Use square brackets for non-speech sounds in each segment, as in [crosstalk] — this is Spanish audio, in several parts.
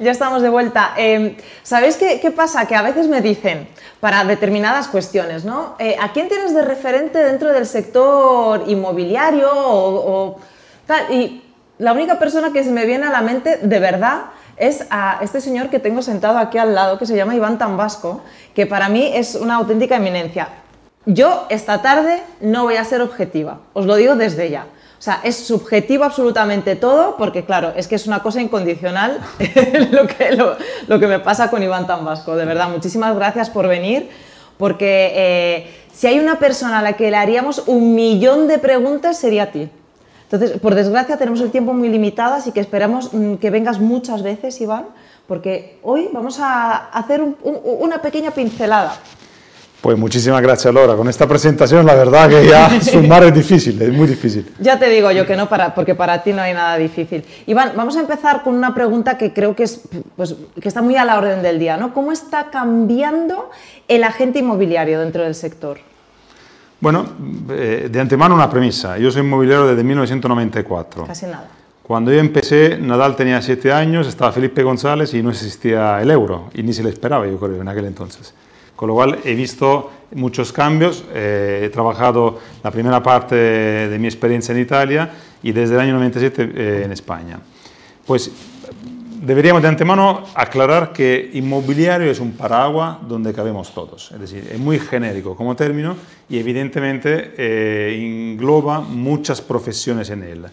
Ya estamos de vuelta. Eh, ¿Sabéis qué, pasa? Que a veces me dicen, para determinadas cuestiones, ¿no? Eh, ¿A quién tienes de referente dentro del sector inmobiliario o, tal? Y la única persona que se me viene a la mente, de verdad, es a este señor que tengo sentado aquí al lado, que se llama Iván Tambasco, que para mí es una auténtica eminencia. Yo esta tarde no voy a ser objetiva, os lo digo desde ya. O sea, es subjetivo absolutamente todo, porque claro, es que es una cosa incondicional [laughs] lo, que, lo, que me pasa con Iván Tambasco. De verdad, muchísimas gracias por venir, porque eh, si hay una persona a la que le haríamos un millón de preguntas, sería a ti. Entonces, por desgracia, tenemos el tiempo muy limitado, así que esperamos mm, que vengas muchas veces, Iván, porque hoy vamos a hacer una pequeña pincelada pues muchísimas gracias, Laura. Con esta presentación, la verdad que ya [laughs] sumar es difícil, es muy difícil. Ya te digo yo que no, para, porque para ti no hay nada difícil. Iván, vamos a empezar con una pregunta que creo que, es, pues, que está muy a la orden del día. ¿no? ¿Cómo está cambiando el agente inmobiliario dentro del sector? Bueno, eh, de antemano una premisa. Yo soy inmobiliario desde 1994. Casi nada. Cuando yo empecé, Nadal tenía siete años, estaba Felipe González y no existía el euro, y ni se le esperaba, yo creo, en aquel entonces. Con lo cual he visto muchos cambios, eh, he trabajado la primera parte de mi experiencia en Italia y desde el año 97 eh, en España. Pues deberíamos de antemano aclarar que inmobiliario es un paraguas donde cabemos todos, es decir, es muy genérico como término y evidentemente eh, engloba muchas profesiones en él.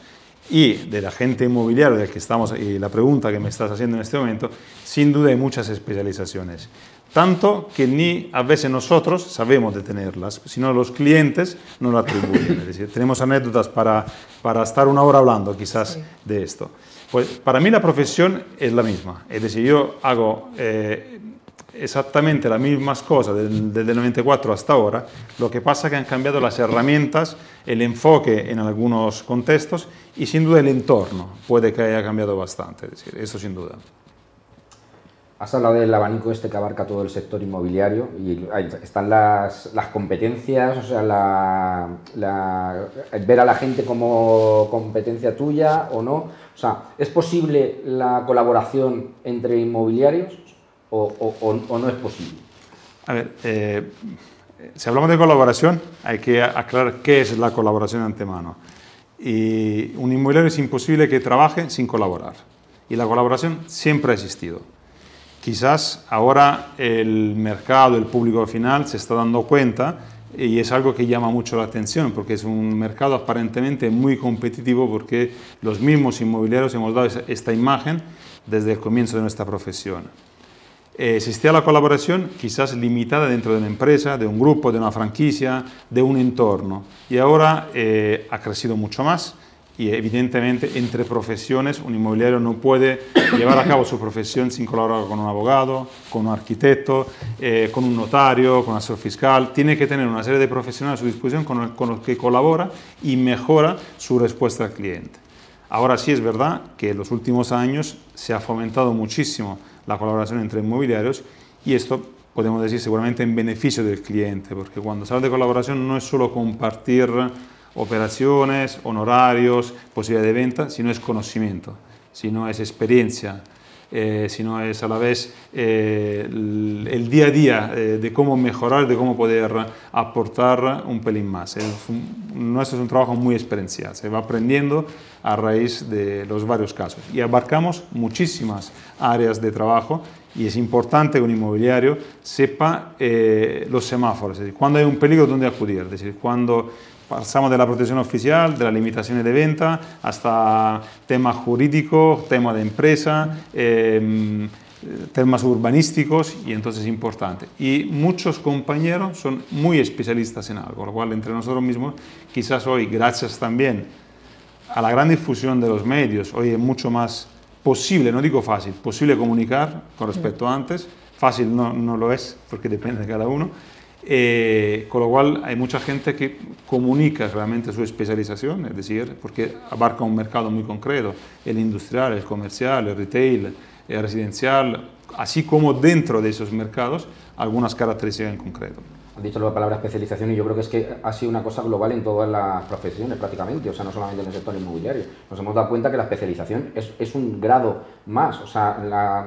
Y del agente inmobiliario del que estamos, y la pregunta que me estás haciendo en este momento, sin duda hay muchas especializaciones tanto que ni a veces nosotros sabemos de tenerlas, sino los clientes nos lo atribuyen. Es decir, tenemos anécdotas para, para estar una hora hablando quizás de esto. Pues para mí la profesión es la misma, es decir, yo hago eh, exactamente las mismas cosas desde el 94 hasta ahora, lo que pasa es que han cambiado las herramientas, el enfoque en algunos contextos y sin duda el entorno puede que haya cambiado bastante, es decir, eso sin duda. Has hablado del abanico este que abarca todo el sector inmobiliario y están las, competencias, o sea, ver a la gente como competencia tuya o no. O sea, ¿es posible la colaboración entre inmobiliarios o, no es posible? A ver, eh, si hablamos de colaboración, hay que aclarar qué es la colaboración de antemano. Y un inmobiliario es imposible que trabaje sin colaborar. Y la colaboración siempre ha existido. Quizás ahora el mercado, el público final se está dando cuenta y es algo que llama mucho la atención porque es un mercado aparentemente muy competitivo porque los mismos inmobiliarios hemos dado esta imagen desde el comienzo de nuestra profesión. existía la colaboración quizás limitada dentro de una empresa, de un grupo, de una franquicia, de un entorno. Y ahora eh, ha crecido mucho más y evidentemente entre profesiones un inmobiliario no puede llevar a cabo su profesión sin colaborar con un abogado, con un arquitecto, eh, con un notario, con un asesor fiscal. Tiene que tener una serie de profesionales a su disposición con, con los que colabora y mejora su respuesta al cliente. Ahora sí es verdad que en los últimos años se ha fomentado muchísimo la colaboración entre inmobiliarios y esto podemos decir seguramente en beneficio del cliente, porque cuando se habla de colaboración no es solo compartir operaciones, honorarios, posibilidad de venta, sino es conocimiento, sino es experiencia, eh, sino es a la vez eh, el, día a día eh, de cómo mejorar, de cómo poder aportar un pelín más. nuestro es un trabajo muy experiencial, se va aprendiendo a raíz de los varios casos y abarcamos muchísimas áreas de trabajo y es importante que un inmobiliario sepa los semáforos, es decir, cuando hay un peligro, dónde acudir, es decir, cuando Pasamos de la protección oficial, de las limitaciones de venta, hasta temas jurídicos, temas de empresa, em, temas urbanísticos, y entonces es importante. Y muchos compañeros son muy especialistas en algo, lo cual entre nosotros mismos, quizás hoy, gracias también a la gran difusión de los medios, hoy es mucho más posible, no digo fácil, posible comunicar con respecto a antes, fácil no, no lo es, porque depende de cada uno, eh, con lo cual hay mucha gente que comunica realmente su especialización, es decir, porque abarca un mercado muy concreto, el industrial, el comercial, el retail, el residencial, así como dentro de esos mercados algunas características en concreto. han dicho la palabra especialización y yo creo que es que ha sido una cosa global en todas las profesiones prácticamente, o sea, no solamente en el sector inmobiliario. Nos hemos dado cuenta que la especialización es, es un grado más, o sea, la,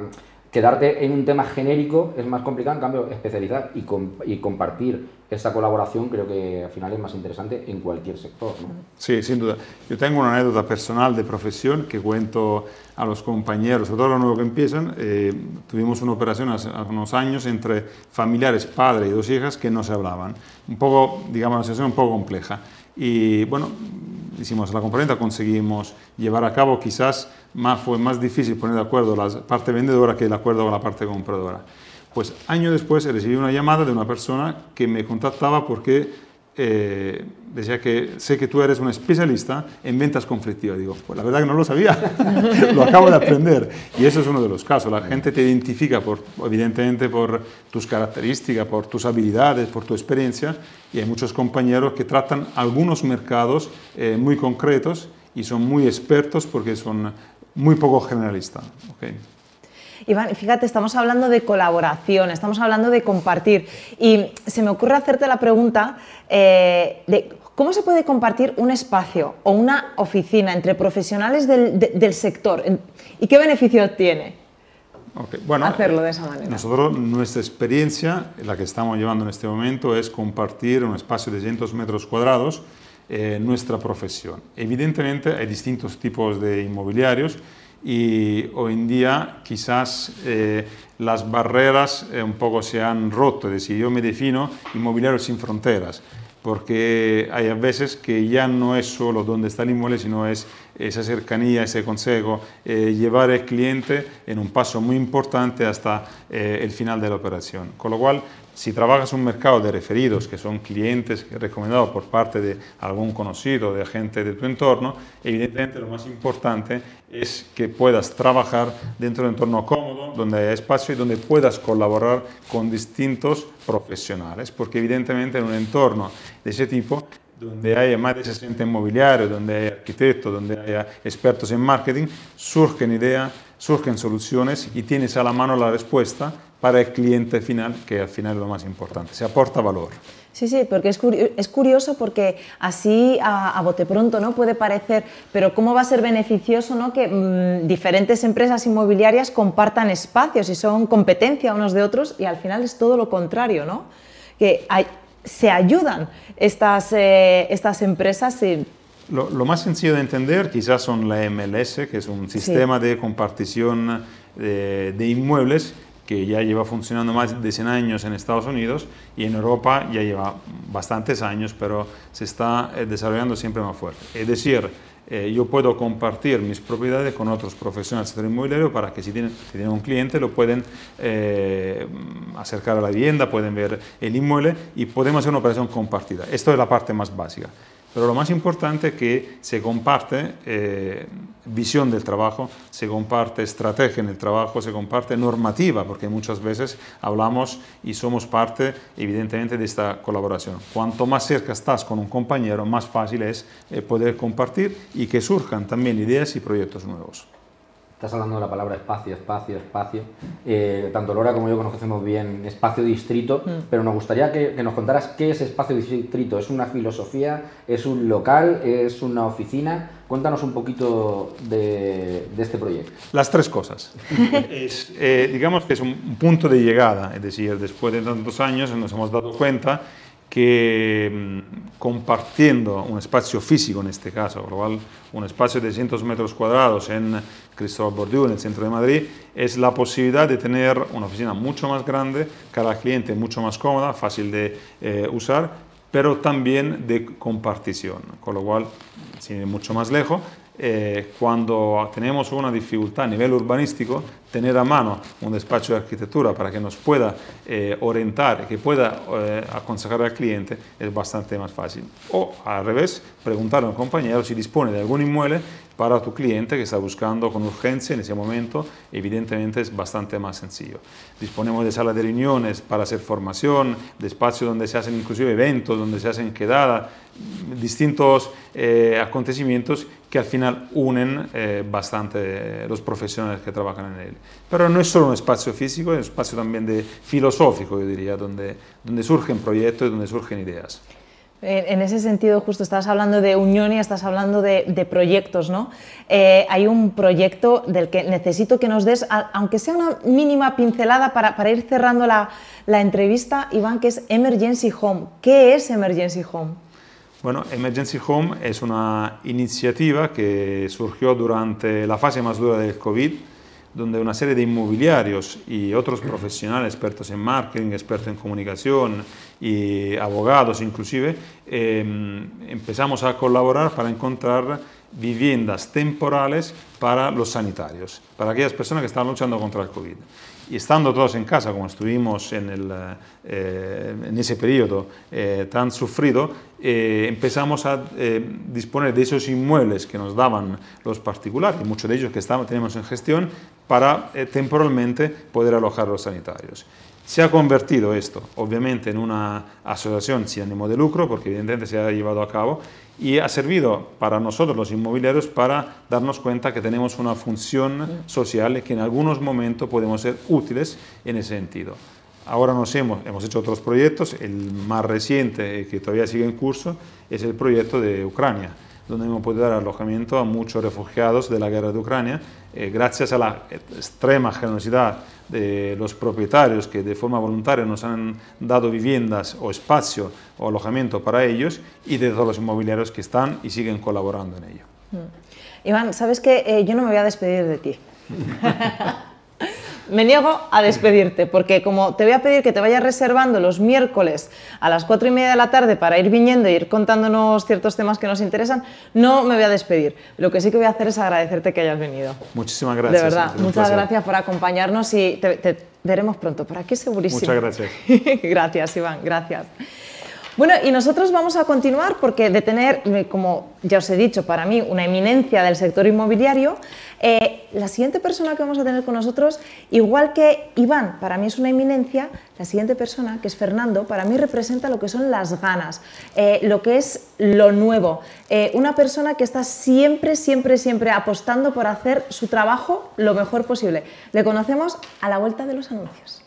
quedarte en un tema genérico es más complicado, en cambio especializar y, y, compartir esa colaboración creo que al final es más interesante en cualquier sector. ¿no? Sí, sin duda. Yo tengo una anécdota personal de profesión que cuento a los compañeros, sobre todo a los nuevos que empiezan. Eh, tuvimos una operación hace unos años entre familiares, padre y dos hijas que no se hablaban. Un poco, digamos, una situación un poco compleja. Y bueno, hicimos la componente, conseguimos llevar a cabo, quizás más, fue más difícil poner de acuerdo la parte vendedora que el acuerdo con la parte compradora. Pues año después recibí una llamada de una persona que me contactaba porque eh, decía que sé que tú eres un especialista en ventas conflictivas. Digo, pues la verdad que no lo sabía, [laughs] lo acabo de aprender. Y eso es uno de los casos. La gente te identifica, por, evidentemente, por tus características, por tus habilidades, por tu experiencia. Y hay muchos compañeros que tratan algunos mercados eh, muy concretos y son muy expertos porque son muy poco generalistas. ¿okay? Iván, fíjate, estamos hablando de colaboración, estamos hablando de compartir. Y se me ocurre hacerte la pregunta eh, de cómo se puede compartir un espacio o una oficina entre profesionales del, sector y qué beneficio tiene. Bueno, hacerlo de esa manera. Nosotros, nuestra experiencia, la que estamos llevando en este momento, es compartir un espacio de 200 metros cuadrados en nuestra profesión. Evidentemente hay distintos tipos de inmobiliarios y hoy en día quizás eh, las barreras eh, un poco se han roto, es decir, yo me defino inmobiliario sin fronteras, porque hay a veces que ya no es solo dónde está el inmueble, sino es esa cercanía, ese consejo, eh, llevar al cliente en un paso muy importante hasta el final de la operación. Con lo cual, si trabajas un mercado de referidos, que son clientes recomendados por parte de algún conocido, de gente de tu entorno, evidentemente lo más importante es que puedas trabajar dentro de un entorno cómodo, donde haya espacio y donde puedas colaborar con distintos profesionales, porque evidentemente en un entorno de ese tipo donde haya más de 60 inmobiliarios, donde haya arquitectos, donde haya expertos en marketing, surgen ideas, surgen soluciones y tienes a la mano la respuesta para el cliente final, que al final es lo más importante, se aporta valor. Sí, sí, porque es, curioso porque así a, bote pronto no puede parecer, pero cómo va a ser beneficioso ¿no? que mm, diferentes empresas inmobiliarias compartan espacios y son competencia unos de otros y al final es todo lo contrario, ¿no? que se ayudan estas, eh, estas empresas. Y... Lo, más sencillo de entender quizás son la MLS, que es un sistema de compartición de, de inmuebles que ya lleva funcionando más de 100 años en Estados Unidos y en Europa ya lleva bastantes años, pero se está eh, desarrollando siempre más fuerte. Es decir, eh, yo puedo compartir mis propiedades con otros profesionales del sector inmobiliario para que si tienen, tienen un cliente lo pueden eh, acercar a la vivienda, pueden ver el inmueble y podemos hacer una operación compartida. Esto es la parte más básica. Pero lo más importante es que se comparte eh, visión del trabajo, se comparte estrategia en el trabajo, se comparte normativa, porque muchas veces hablamos y somos parte, evidentemente, de esta colaboración. Cuanto más cerca estás con un compañero, más fácil es eh, poder compartir y que surjan también ideas y proyectos nuevos. Estás hablando de la palabra espacio, espacio, espacio. Eh, tanto Laura como yo conocemos bien espacio distrito, mm. pero nos gustaría que, nos contaras qué es espacio distrito. ¿Es una filosofía? ¿Es un local? ¿Es una oficina? Cuéntanos un poquito de, este proyecto. Las tres cosas. [laughs] Eh, digamos que es un punto de llegada, es decir, después de tantos años nos hemos dado cuenta que mm, compartiendo un espacio físico en este caso, un espacio de 200 metros cuadrados en Cristóbal Bordiú, en el centro de Madrid, es la posibilidad de tener una oficina mucho más grande, cada cliente mucho más cómoda, fácil de eh, usar, pero también de compartición, con lo cual, ir mucho más lejos, eh, cuando tenemos una dificultad a nivel urbanístico, tener a mano un despacho de arquitectura para que nos pueda eh, orientar, que pueda eh, aconsejar al cliente, es bastante más fácil. O al revés, preguntar a un compañero si dispone de algún inmueble para tu cliente que está buscando con urgencia en ese momento, evidentemente es bastante más sencillo. Disponemos de salas de reuniones para hacer formación, de espacios donde se hacen inclusive eventos, donde se hacen quedadas, distintos eh, acontecimientos que al final unen eh, bastante los profesionales que trabajan en él. Pero no es solo un espacio físico, es un espacio también de filosófico, yo diría, donde, donde surgen proyectos y donde surgen ideas. En ese sentido, justo estás hablando de unión y estás hablando de, proyectos, ¿no? Eh, hay un proyecto del que necesito que nos des, aunque sea una mínima pincelada para, para ir cerrando la, la, entrevista, Iván, que es Emergency Home. ¿Qué es Emergency Home? Bueno, Emergency Home es una iniciativa que surgió durante la fase más dura del COVID donde una serie de inmobiliarios y otros profesionales expertos en marketing, expertos en comunicación y abogados inclusive, em, empezamos a colaborar para encontrar viviendas temporales para los sanitarios, para aquellas personas que estaban luchando contra el COVID. Y estando todos en casa, como estuvimos en, el, eh, en ese periodo eh, tan sufrido, eh, empezamos a disponer de esos inmuebles que nos daban los particulares, muchos de ellos que estamos, tenemos en gestión, para temporalmente poder alojar a los sanitarios. Se ha convertido esto, obviamente, en una asociación sin ánimo de lucro, porque evidentemente se ha llevado a cabo, y ha servido para nosotros los inmobiliarios para darnos cuenta que tenemos una función social y que en algunos momentos podemos ser útiles en ese sentido. Ahora nos hemos, hemos hecho otros proyectos, el más reciente que todavía sigue en curso es el proyecto de Ucrania, donde hemos podido dar alojamiento a muchos refugiados de la guerra de Ucrania, eh, gracias a la extrema generosidad de los propietarios que de forma voluntaria nos han dado viviendas o espacio o alojamiento para ellos y de todos los inmobiliarios que están y siguen colaborando en ello. Mm. Iván, sabes que eh, yo no me voy a despedir de ti. [laughs] me niego a despedirte, porque como te voy a pedir que te vayas reservando los miércoles a las cuatro y media de la tarde para ir viniendo e ir contándonos ciertos temas que nos interesan, no me voy a despedir. Lo que sí que voy a hacer es agradecerte que hayas venido. Muchísimas gracias. De verdad, muchas gracias por acompañarnos y te, te veremos pronto. Por aquí segurísimo. Muchas gracias. [laughs] gracias, Iván, gracias. Bueno, y nosotros vamos a continuar porque de tener, eh, como ya os he dicho, para mí una eminencia del sector inmobiliario, eh, la siguiente persona que vamos a tener con nosotros, igual que Iván, para mí es una eminencia, la siguiente persona, que es Fernando, para mí representa lo que son las ganas, eh, lo que es lo nuevo. una persona que está siempre, siempre, siempre apostando por hacer su trabajo lo mejor posible. Le conocemos a la vuelta de los anuncios.